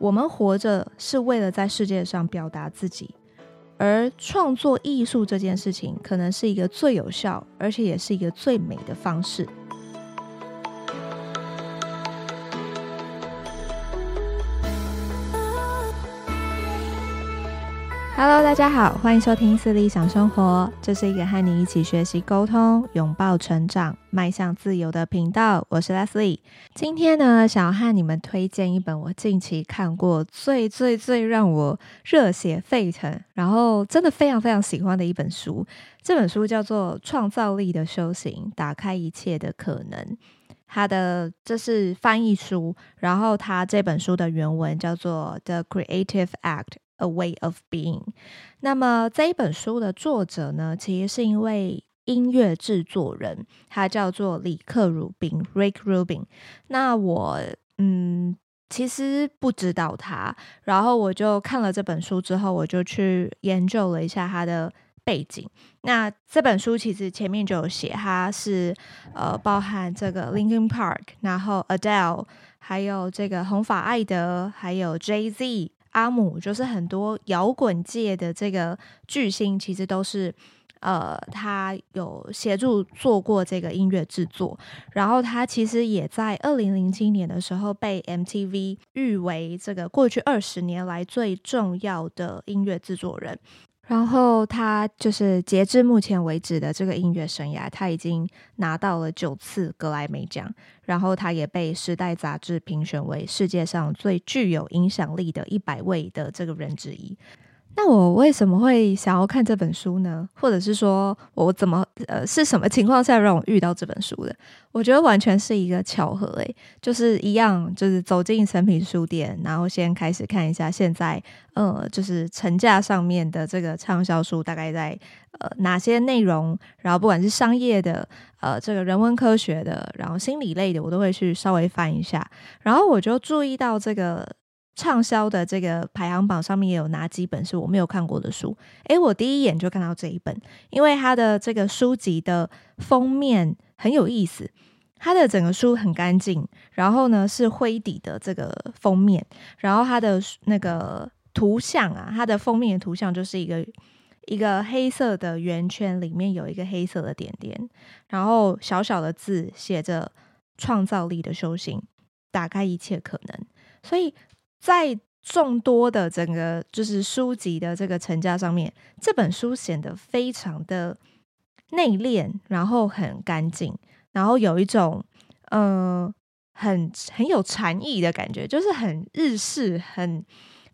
我们活着是为了在世界上表达自己，而创作艺术这件事情，可能是一个最有效，而且也是一个最美的方式。Hello，大家好，欢迎收听四理想生活。这是一个和你一起学习沟通、拥抱成长、迈向自由的频道。我是 Leslie。今天呢，想要和你们推荐一本我近期看过最最最让我热血沸腾，然后真的非常非常喜欢的一本书。这本书叫做《创造力的修行：打开一切的可能》。它的这是翻译书，然后它这本书的原文叫做《The Creative Act》。A way of being。那么这一本书的作者呢，其实是一位音乐制作人，他叫做里克鲁宾 （Rick Rubin）。那我嗯，其实不知道他，然后我就看了这本书之后，我就去研究了一下他的背景。那这本书其实前面就有写，他是呃，包含这个 Linkin Park，然后 Adele，还有这个红发艾德，还有 Jay Z。阿姆就是很多摇滚界的这个巨星，其实都是呃，他有协助做过这个音乐制作。然后他其实也在二零零七年的时候被 MTV 誉为这个过去二十年来最重要的音乐制作人。然后他就是截至目前为止的这个音乐生涯，他已经拿到了九次格莱美奖，然后他也被《时代》杂志评选为世界上最具有影响力的一百位的这个人之一。那我为什么会想要看这本书呢？或者是说我怎么呃是什么情况下让我遇到这本书的？我觉得完全是一个巧合诶，就是一样，就是走进诚品书店，然后先开始看一下现在呃就是成架上面的这个畅销书大概在呃哪些内容，然后不管是商业的呃这个人文科学的，然后心理类的，我都会去稍微翻一下，然后我就注意到这个。畅销的这个排行榜上面也有哪几本是我没有看过的书？诶，我第一眼就看到这一本，因为它的这个书籍的封面很有意思，它的整个书很干净，然后呢是灰底的这个封面，然后它的那个图像啊，它的封面的图像就是一个一个黑色的圆圈，里面有一个黑色的点点，然后小小的字写着“创造力的修行，打开一切可能”，所以。在众多的整个就是书籍的这个层架上面，这本书显得非常的内敛，然后很干净，然后有一种嗯、很很有禅意的感觉，就是很日式，很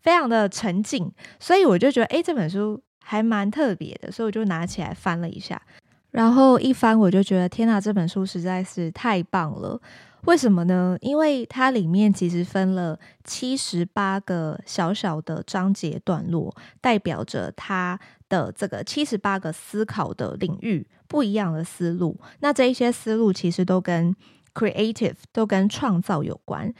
非常的沉静，所以我就觉得诶，这本书还蛮特别的，所以我就拿起来翻了一下，然后一翻我就觉得天哪，这本书实在是太棒了。为什么呢？因为它里面其实分了七十八个小小的章节段落，代表着它的这个七十八个思考的领域，不一样的思路。那这一些思路其实都跟 creative，都跟创造有关。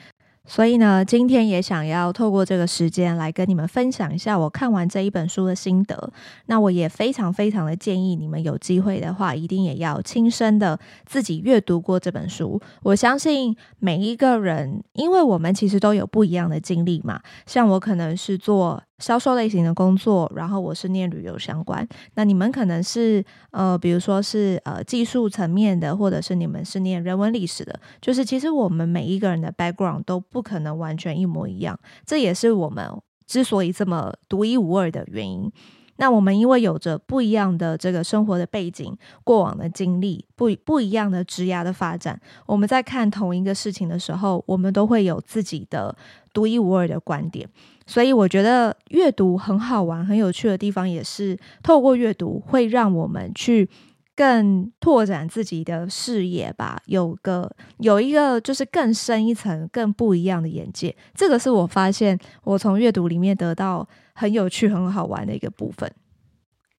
所以呢，今天也想要透过这个时间来跟你们分享一下我看完这一本书的心得。那我也非常非常的建议你们有机会的话，一定也要亲身的自己阅读过这本书。我相信每一个人，因为我们其实都有不一样的经历嘛。像我可能是做销售类型的工作，然后我是念旅游相关。那你们可能是呃，比如说是呃技术层面的，或者是你们是念人文历史的。就是其实我们每一个人的 background 都不可能完全一模一样，这也是我们之所以这么独一无二的原因。那我们因为有着不一样的这个生活的背景、过往的经历、不不一样的职涯的发展，我们在看同一个事情的时候，我们都会有自己的独一无二的观点。所以我觉得阅读很好玩、很有趣的地方，也是透过阅读会让我们去更拓展自己的视野吧，有个有一个就是更深一层、更不一样的眼界。这个是我发现我从阅读里面得到很有趣、很好玩的一个部分。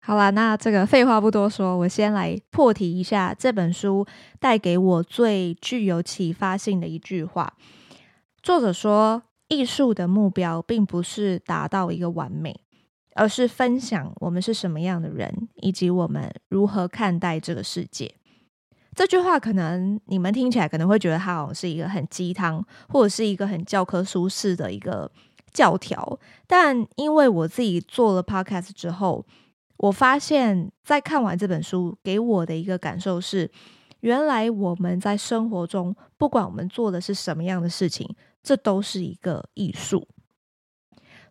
好啦，那这个废话不多说，我先来破题一下这本书带给我最具有启发性的一句话。作者说：“艺术的目标并不是达到一个完美。”而是分享我们是什么样的人，以及我们如何看待这个世界。这句话可能你们听起来可能会觉得它好像是一个很鸡汤，或者是一个很教科书式的一个教条。但因为我自己做了 podcast 之后，我发现，在看完这本书给我的一个感受是，原来我们在生活中，不管我们做的是什么样的事情，这都是一个艺术。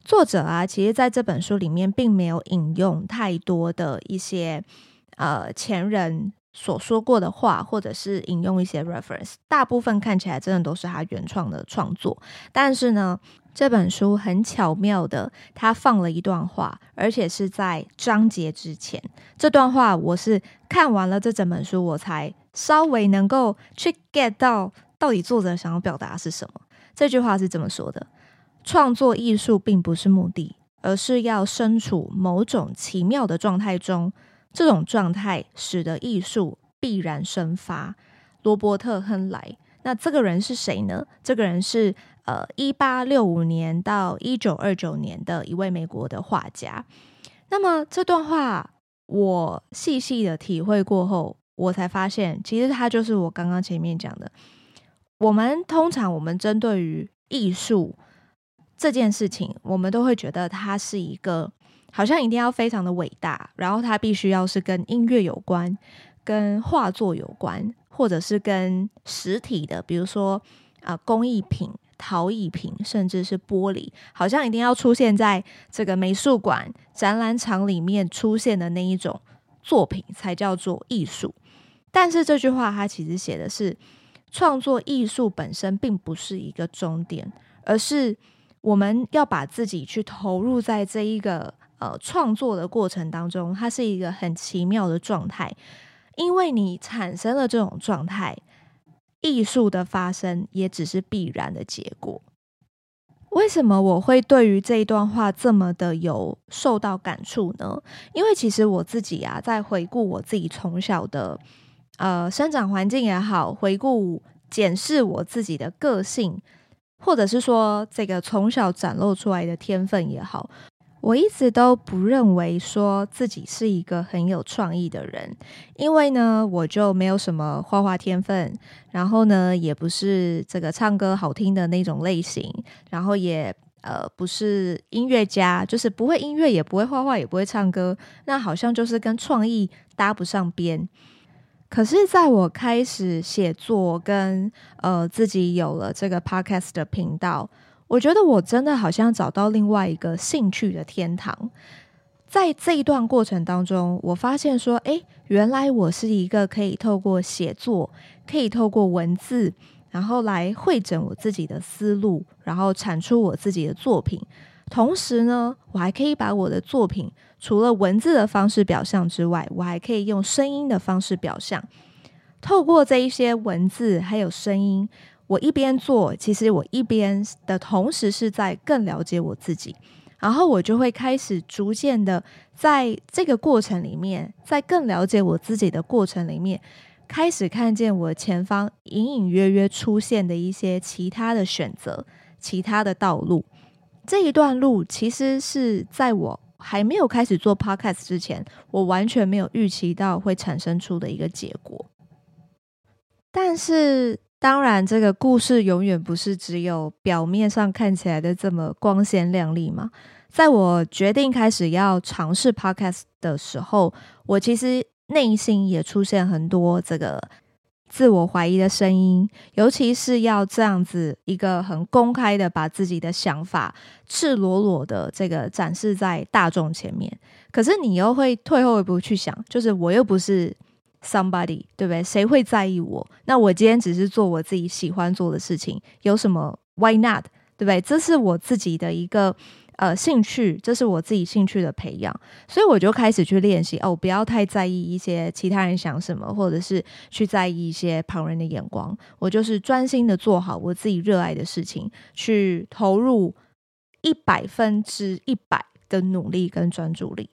作者啊，其实在这本书里面并没有引用太多的一些呃前人所说过的话，或者是引用一些 reference，大部分看起来真的都是他原创的创作。但是呢，这本书很巧妙的，他放了一段话，而且是在章节之前。这段话我是看完了这整本书，我才稍微能够去 get 到到底作者想要表达是什么。这句话是这么说的。创作艺术并不是目的，而是要身处某种奇妙的状态中。这种状态使得艺术必然生发。罗伯特·亨莱，那这个人是谁呢？这个人是呃，一八六五年到一九二九年的一位美国的画家。那么这段话我细细的体会过后，我才发现，其实他就是我刚刚前面讲的。我们通常我们针对于艺术。这件事情，我们都会觉得它是一个好像一定要非常的伟大，然后它必须要是跟音乐有关、跟画作有关，或者是跟实体的，比如说啊、工艺品、陶艺品，甚至是玻璃，好像一定要出现在这个美术馆展览场里面出现的那一种作品才叫做艺术。但是这句话它其实写的是，创作艺术本身并不是一个终点，而是。我们要把自己去投入在这一个呃创作的过程当中，它是一个很奇妙的状态，因为你产生了这种状态，艺术的发生也只是必然的结果。为什么我会对于这一段话这么的有受到感触呢？因为其实我自己啊，在回顾我自己从小的呃生长环境也好，回顾检视我自己的个性。或者是说，这个从小展露出来的天分也好，我一直都不认为说自己是一个很有创意的人，因为呢，我就没有什么画画天分，然后呢，也不是这个唱歌好听的那种类型，然后也呃不是音乐家，就是不会音乐，也不会画画，也不会唱歌，那好像就是跟创意搭不上边。可是，在我开始写作跟呃自己有了这个 podcast 的频道，我觉得我真的好像找到另外一个兴趣的天堂。在这一段过程当中，我发现说，诶，原来我是一个可以透过写作，可以透过文字，然后来汇整我自己的思路，然后产出我自己的作品。同时呢，我还可以把我的作品除了文字的方式表象之外，我还可以用声音的方式表象。透过这一些文字还有声音，我一边做，其实我一边的同时是在更了解我自己。然后我就会开始逐渐的在这个过程里面，在更了解我自己的过程里面，开始看见我前方隐隐约约出现的一些其他的选择，其他的道路。这一段路其实是在我还没有开始做 podcast 之前，我完全没有预期到会产生出的一个结果。但是，当然，这个故事永远不是只有表面上看起来的这么光鲜亮丽嘛。在我决定开始要尝试 podcast 的时候，我其实内心也出现很多这个。自我怀疑的声音，尤其是要这样子一个很公开的把自己的想法赤裸裸的这个展示在大众前面。可是你又会退后一步去想，就是我又不是 somebody，对不对？谁会在意我？那我今天只是做我自己喜欢做的事情，有什么？Why not？对不对？这是我自己的一个呃兴趣，这是我自己兴趣的培养，所以我就开始去练习哦，不要太在意一些其他人想什么，或者是去在意一些旁人的眼光。我就是专心的做好我自己热爱的事情，去投入一百分之一百的努力跟专注力。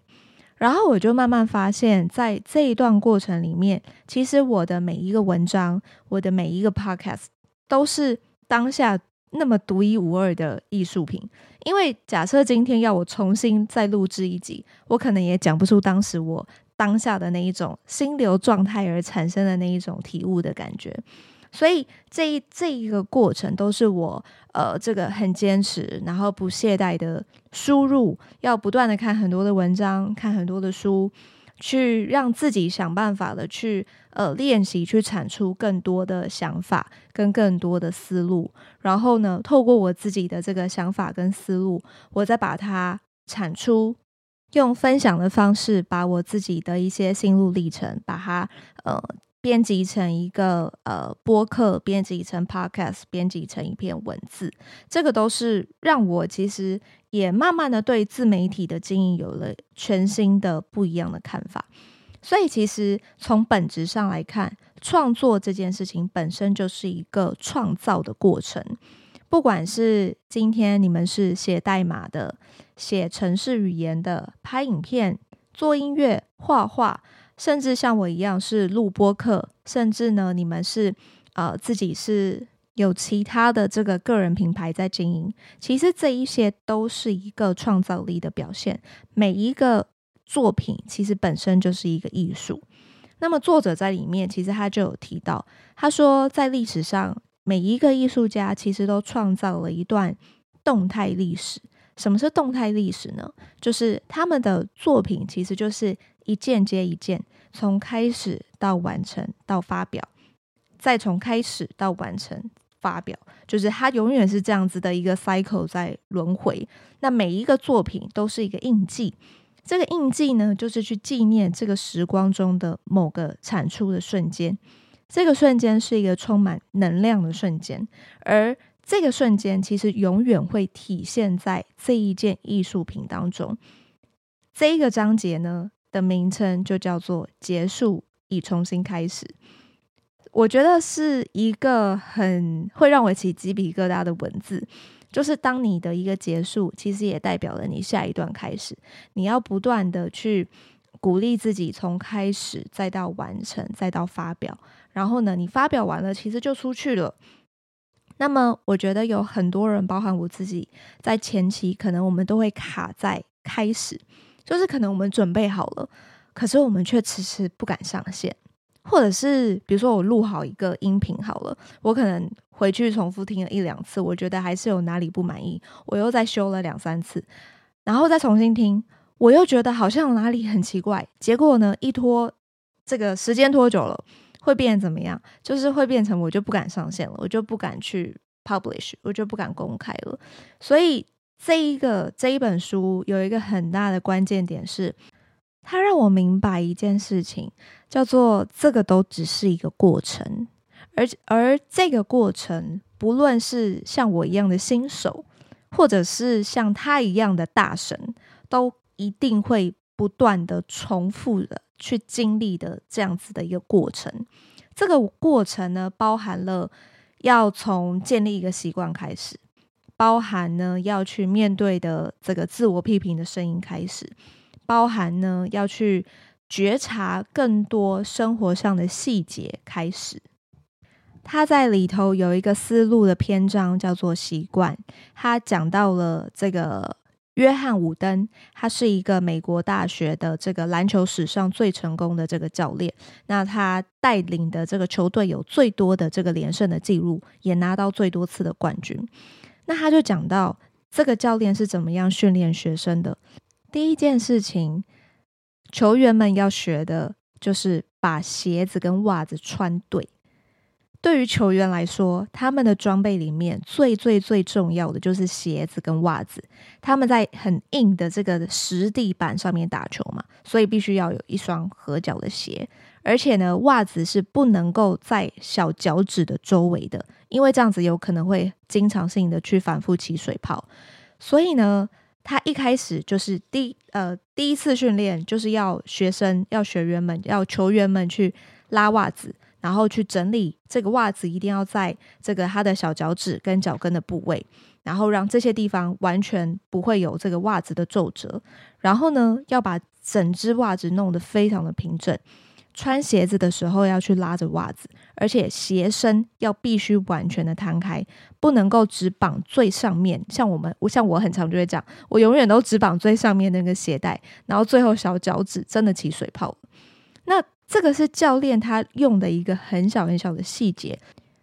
然后我就慢慢发现，在这一段过程里面，其实我的每一个文章，我的每一个 podcast 都是当下那么独一无二的艺术品。因为假设今天要我重新再录制一集，我可能也讲不出当时我当下的那一种心流状态而产生的那一种体悟的感觉。所以这一这一个过程都是我呃这个很坚持，然后不懈怠的输入，要不断的看很多的文章，看很多的书，去让自己想办法的去呃练习，去产出更多的想法跟更多的思路。然后呢，透过我自己的这个想法跟思路，我再把它产出，用分享的方式，把我自己的一些心路历程，把它呃。编辑成一个呃播客，编辑成 podcast，编辑成一篇文字，这个都是让我其实也慢慢的对自媒体的经营有了全新的不一样的看法。所以其实从本质上来看，创作这件事情本身就是一个创造的过程。不管是今天你们是写代码的、写程式语言的、拍影片、做音乐、画画。甚至像我一样是录播客，甚至呢，你们是呃自己是有其他的这个个人品牌在经营。其实这一些都是一个创造力的表现。每一个作品其实本身就是一个艺术。那么作者在里面其实他就有提到，他说在历史上每一个艺术家其实都创造了一段动态历史。什么是动态历史呢？就是他们的作品其实就是。一件接一件，从开始到完成到发表，再从开始到完成发表，就是它永远是这样子的一个 cycle 在轮回。那每一个作品都是一个印记，这个印记呢，就是去纪念这个时光中的某个产出的瞬间。这个瞬间是一个充满能量的瞬间，而这个瞬间其实永远会体现在这一件艺术品当中。这一个章节呢，的名称就叫做“结束已重新开始”，我觉得是一个很会让我起鸡皮疙瘩的文字。就是当你的一个结束，其实也代表了你下一段开始。你要不断的去鼓励自己，从开始再到完成，再到发表。然后呢，你发表完了，其实就出去了。那么，我觉得有很多人，包含我自己，在前期可能我们都会卡在开始。就是可能我们准备好了，可是我们却迟迟不敢上线，或者是比如说我录好一个音频好了，我可能回去重复听了一两次，我觉得还是有哪里不满意，我又再修了两三次，然后再重新听，我又觉得好像哪里很奇怪，结果呢，一拖这个时间拖久了，会变怎么样？就是会变成我就不敢上线了，我就不敢去 publish，我就不敢公开了，所以。这一个这一本书有一个很大的关键点是，它让我明白一件事情，叫做这个都只是一个过程，而而这个过程，不论是像我一样的新手，或者是像他一样的大神，都一定会不断的重复的去经历的这样子的一个过程。这个过程呢，包含了要从建立一个习惯开始。包含呢，要去面对的这个自我批评的声音开始，包含呢，要去觉察更多生活上的细节开始。他在里头有一个思路的篇章叫做习惯，他讲到了这个约翰伍登，他是一个美国大学的这个篮球史上最成功的这个教练，那他带领的这个球队有最多的这个连胜的记录，也拿到最多次的冠军。那他就讲到这个教练是怎么样训练学生的。第一件事情，球员们要学的就是把鞋子跟袜子穿对。对于球员来说，他们的装备里面最最最重要的就是鞋子跟袜子。他们在很硬的这个实地板上面打球嘛，所以必须要有一双合脚的鞋。而且呢，袜子是不能够在小脚趾的周围的，因为这样子有可能会经常性的去反复起水泡。所以呢，他一开始就是第呃第一次训练，就是要学生要学员们要球员们去拉袜子，然后去整理这个袜子，一定要在这个他的小脚趾跟脚跟的部位，然后让这些地方完全不会有这个袜子的皱褶，然后呢，要把整只袜子弄得非常的平整。穿鞋子的时候要去拉着袜子，而且鞋身要必须完全的摊开，不能够只绑最上面。像我们，我像我很常就会这样，我永远都只绑最上面那个鞋带，然后最后小脚趾真的起水泡。那这个是教练他用的一个很小很小的细节，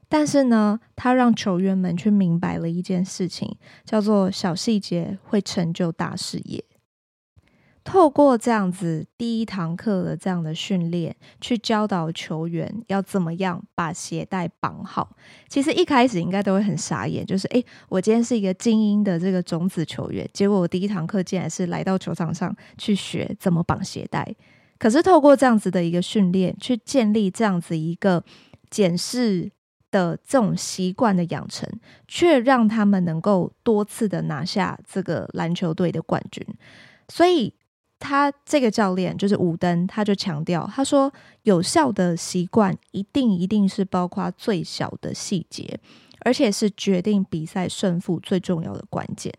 但是呢，他让球员们去明白了一件事情，叫做小细节会成就大事业。透过这样子第一堂课的这样的训练，去教导球员要怎么样把鞋带绑好。其实一开始应该都会很傻眼，就是诶，我今天是一个精英的这个种子球员，结果我第一堂课竟然是来到球场上去学怎么绑鞋带。可是透过这样子的一个训练，去建立这样子一个检视的这种习惯的养成，却让他们能够多次的拿下这个篮球队的冠军。所以。他这个教练就是武登，他就强调，他说有效的习惯一定一定是包括最小的细节，而且是决定比赛胜负最重要的关键。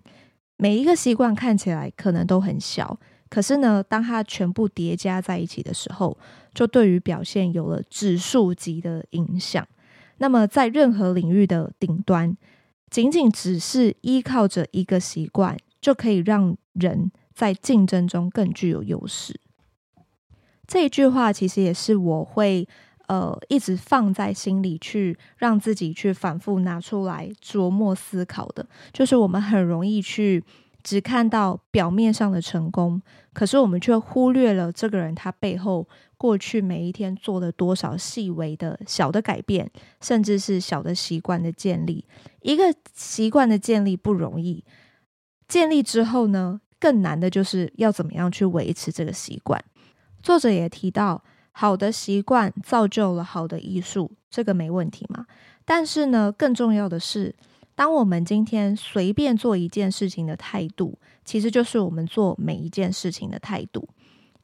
每一个习惯看起来可能都很小，可是呢，当它全部叠加在一起的时候，就对于表现有了指数级的影响。那么，在任何领域的顶端，仅仅只是依靠着一个习惯，就可以让人。在竞争中更具有优势。这一句话其实也是我会呃一直放在心里去让自己去反复拿出来琢磨思考的。就是我们很容易去只看到表面上的成功，可是我们却忽略了这个人他背后过去每一天做了多少细微的小的改变，甚至是小的习惯的建立。一个习惯的建立不容易，建立之后呢，更难的就是要怎么样去维持这个习惯。作者也提到，好的习惯造就了好的艺术，这个没问题嘛。但是呢，更重要的是，当我们今天随便做一件事情的态度，其实就是我们做每一件事情的态度。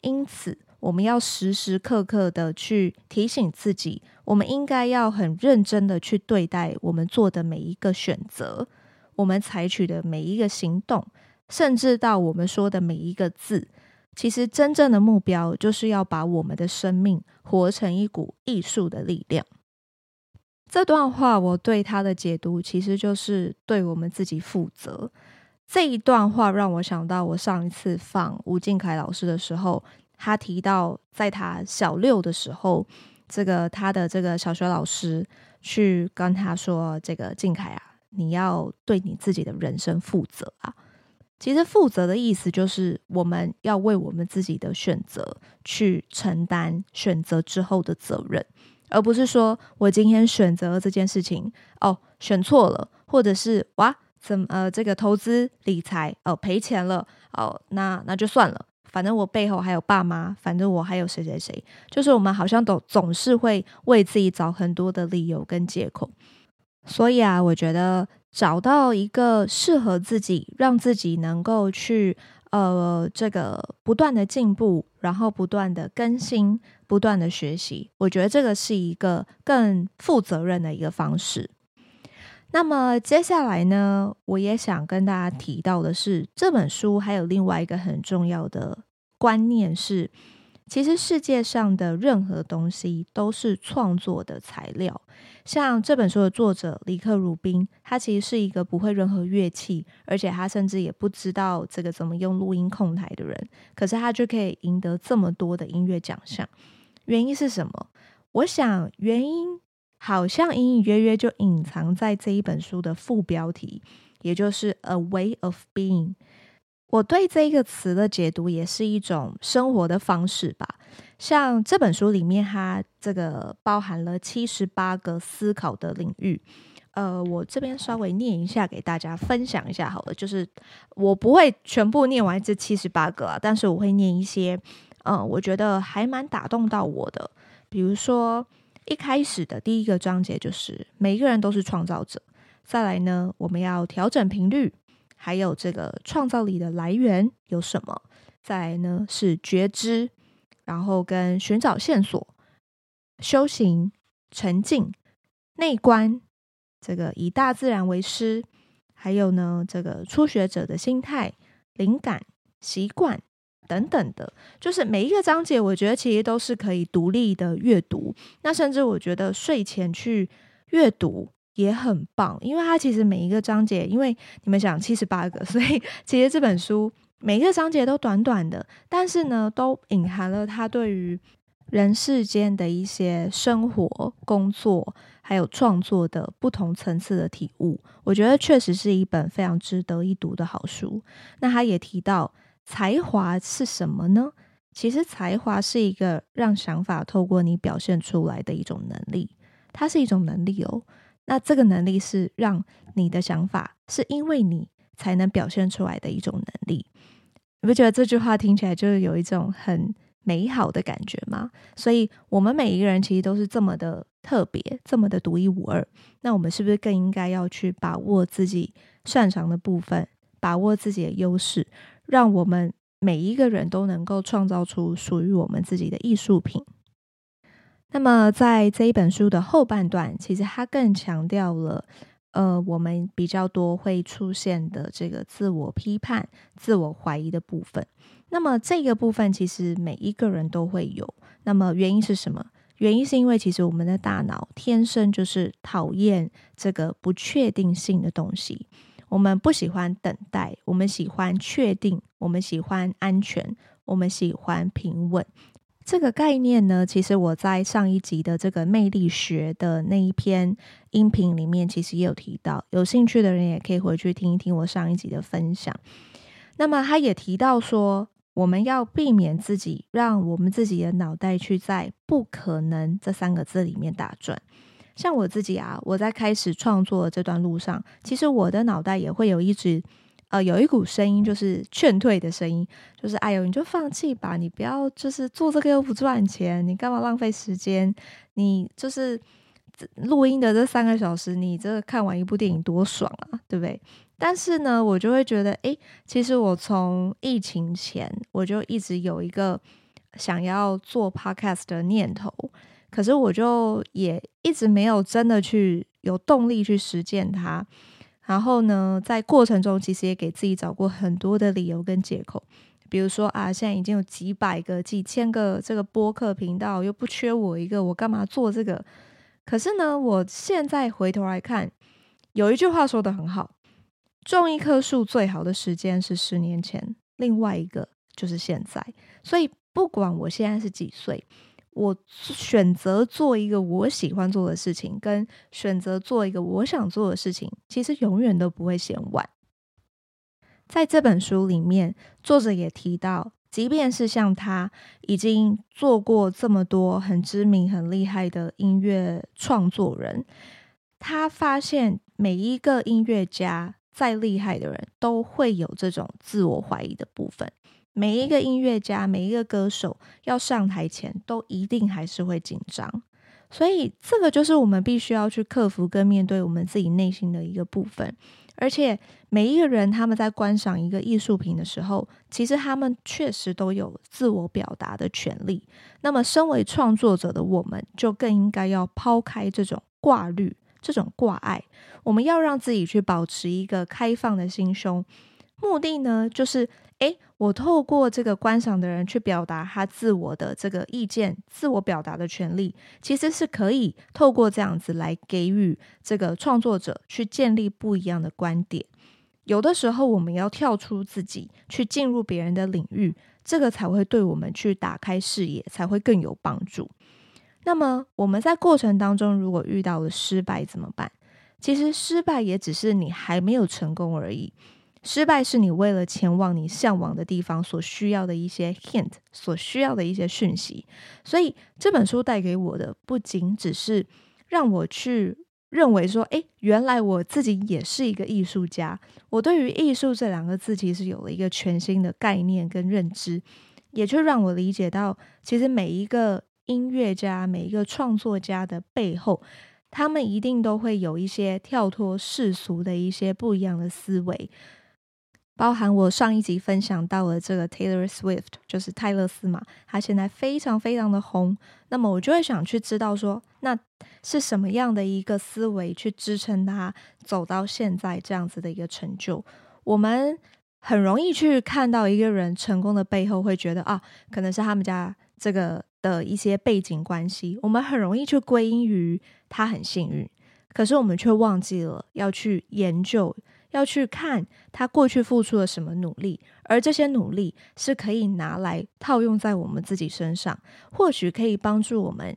因此，我们要时时刻刻的去提醒自己，我们应该要很认真的去对待我们做的每一个选择，我们采取的每一个行动。甚至到我们说的每一个字，其实真正的目标就是要把我们的生命活成一股艺术的力量。这段话我对他的解读，其实就是对我们自己负责。这一段话让我想到，我上一次放吴敬凯老师的时候，他提到，在他小六的时候，这个他的这个小学老师去跟他说：“这个敬凯啊，你要对你自己的人生负责啊。”其实负责的意思就是，我们要为我们自己的选择去承担选择之后的责任，而不是说我今天选择了这件事情，哦，选错了，或者是哇，怎么呃这个投资理财哦赔钱了，哦那那就算了，反正我背后还有爸妈，反正我还有谁谁谁，就是我们好像都总是会为自己找很多的理由跟借口，所以啊，我觉得。找到一个适合自己，让自己能够去呃这个不断的进步，然后不断的更新，不断的学习，我觉得这个是一个更负责任的一个方式。那么接下来呢，我也想跟大家提到的是，这本书还有另外一个很重要的观念是。其实世界上的任何东西都是创作的材料。像这本书的作者李克鲁宾，他其实是一个不会任何乐器，而且他甚至也不知道这个怎么用录音控台的人。可是他就可以赢得这么多的音乐奖项，原因是什么？我想原因好像隐隐约约就隐藏在这一本书的副标题，也就是 A Way of Being。我对这个词的解读也是一种生活的方式吧。像这本书里面，它这个包含了七十八个思考的领域。呃，我这边稍微念一下给大家分享一下好了。就是我不会全部念完这七十八个啊，但是我会念一些，呃，我觉得还蛮打动到我的。比如说一开始的第一个章节就是每一个人都是创造者。再来呢，我们要调整频率。还有这个创造力的来源有什么？再来呢是觉知，然后跟寻找线索、修行、沉静、内观，这个以大自然为师，还有呢这个初学者的心态、灵感、习惯等等的，就是每一个章节，我觉得其实都是可以独立的阅读。那甚至我觉得睡前去阅读。也很棒，因为它其实每一个章节，因为你们想七十八个，所以其实这本书每一个章节都短短的，但是呢，都隐含了他对于人世间的一些生活、工作还有创作的不同层次的体悟。我觉得确实是一本非常值得一读的好书。那他也提到，才华是什么呢？其实才华是一个让想法透过你表现出来的一种能力，它是一种能力哦。那这个能力是让你的想法是因为你才能表现出来的一种能力，你不觉得这句话听起来就是有一种很美好的感觉吗？所以，我们每一个人其实都是这么的特别，这么的独一无二。那我们是不是更应该要去把握自己擅长的部分，把握自己的优势，让我们每一个人都能够创造出属于我们自己的艺术品？那么，在这一本书的后半段，其实它更强调了，呃，我们比较多会出现的这个自我批判、自我怀疑的部分。那么，这个部分其实每一个人都会有。那么，原因是什么？原因是因为其实我们的大脑天生就是讨厌这个不确定性的东西，我们不喜欢等待，我们喜欢确定，我们喜欢安全，我们喜欢平稳。这个概念呢，其实我在上一集的这个魅力学的那一篇音频里面，其实也有提到。有兴趣的人也可以回去听一听我上一集的分享。那么他也提到说，我们要避免自己让我们自己的脑袋去在“不可能”这三个字里面打转。像我自己啊，我在开始创作的这段路上，其实我的脑袋也会有一直。呃，有一股声音，就是劝退的声音，就是哎呦，你就放弃吧，你不要就是做这个又不赚钱，你干嘛浪费时间？你就是录音的这三个小时，你这看完一部电影多爽啊，对不对？但是呢，我就会觉得，诶，其实我从疫情前我就一直有一个想要做 podcast 的念头，可是我就也一直没有真的去有动力去实践它。然后呢，在过程中其实也给自己找过很多的理由跟借口，比如说啊，现在已经有几百个、几千个这个播客频道，又不缺我一个，我干嘛做这个？可是呢，我现在回头来看，有一句话说得很好：种一棵树最好的时间是十年前，另外一个就是现在。所以，不管我现在是几岁。我选择做一个我喜欢做的事情，跟选择做一个我想做的事情，其实永远都不会嫌晚。在这本书里面，作者也提到，即便是像他已经做过这么多很知名、很厉害的音乐创作人，他发现每一个音乐家再厉害的人都会有这种自我怀疑的部分。每一个音乐家，每一个歌手要上台前，都一定还是会紧张，所以这个就是我们必须要去克服跟面对我们自己内心的一个部分。而且每一个人他们在观赏一个艺术品的时候，其实他们确实都有自我表达的权利。那么，身为创作者的我们，就更应该要抛开这种挂虑、这种挂碍，我们要让自己去保持一个开放的心胸。目的呢，就是。诶，我透过这个观赏的人去表达他自我的这个意见，自我表达的权利，其实是可以透过这样子来给予这个创作者去建立不一样的观点。有的时候，我们要跳出自己，去进入别人的领域，这个才会对我们去打开视野，才会更有帮助。那么，我们在过程当中如果遇到了失败怎么办？其实，失败也只是你还没有成功而已。失败是你为了前往你向往的地方所需要的一些 hint，所需要的一些讯息。所以这本书带给我的不仅只是让我去认为说，诶，原来我自己也是一个艺术家。我对于艺术这两个字其实有了一个全新的概念跟认知，也就让我理解到，其实每一个音乐家、每一个创作家的背后，他们一定都会有一些跳脱世俗的一些不一样的思维。包含我上一集分享到了这个 Taylor Swift，就是泰勒斯嘛，他现在非常非常的红。那么我就会想去知道说，那是什么样的一个思维去支撑他走到现在这样子的一个成就？我们很容易去看到一个人成功的背后，会觉得啊，可能是他们家这个的一些背景关系。我们很容易去归因于他很幸运。可是我们却忘记了要去研究，要去看他过去付出了什么努力，而这些努力是可以拿来套用在我们自己身上，或许可以帮助我们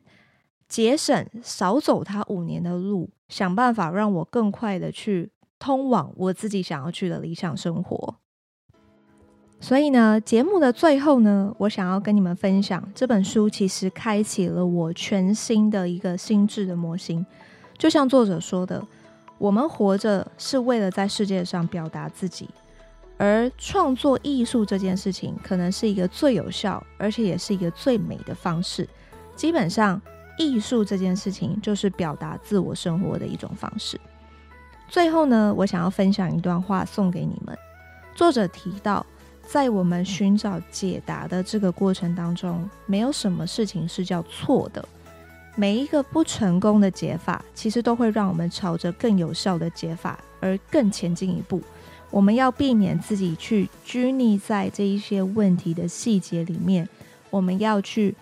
节省少走他五年的路，想办法让我更快的去通往我自己想要去的理想生活。所以呢，节目的最后呢，我想要跟你们分享这本书，其实开启了我全新的一个心智的模型。就像作者说的，我们活着是为了在世界上表达自己，而创作艺术这件事情，可能是一个最有效，而且也是一个最美的方式。基本上，艺术这件事情就是表达自我生活的一种方式。最后呢，我想要分享一段话送给你们。作者提到，在我们寻找解答的这个过程当中，没有什么事情是叫错的。每一个不成功的解法，其实都会让我们朝着更有效的解法而更前进一步。我们要避免自己去拘泥在这一些问题的细节里面，我们要去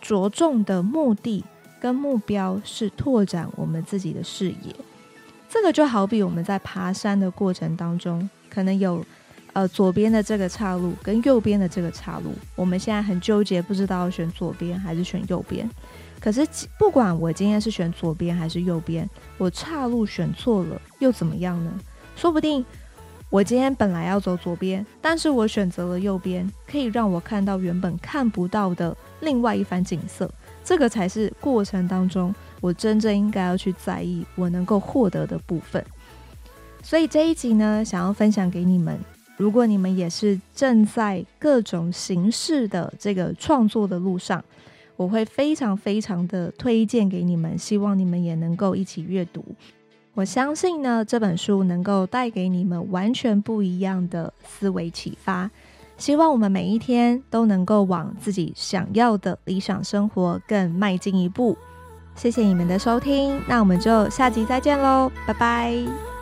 着重的目的跟目标是拓展我们自己的视野。这个就好比我们在爬山的过程当中，可能有呃左边的这个岔路跟右边的这个岔路，我们现在很纠结，不知道选左边还是选右边。可是，不管我今天是选左边还是右边，我岔路选错了又怎么样呢？说不定我今天本来要走左边，但是我选择了右边，可以让我看到原本看不到的另外一番景色。这个才是过程当中我真正应该要去在意，我能够获得的部分。所以这一集呢，想要分享给你们，如果你们也是正在各种形式的这个创作的路上。我会非常非常的推荐给你们，希望你们也能够一起阅读。我相信呢，这本书能够带给你们完全不一样的思维启发。希望我们每一天都能够往自己想要的理想生活更迈进一步。谢谢你们的收听，那我们就下集再见喽，拜拜。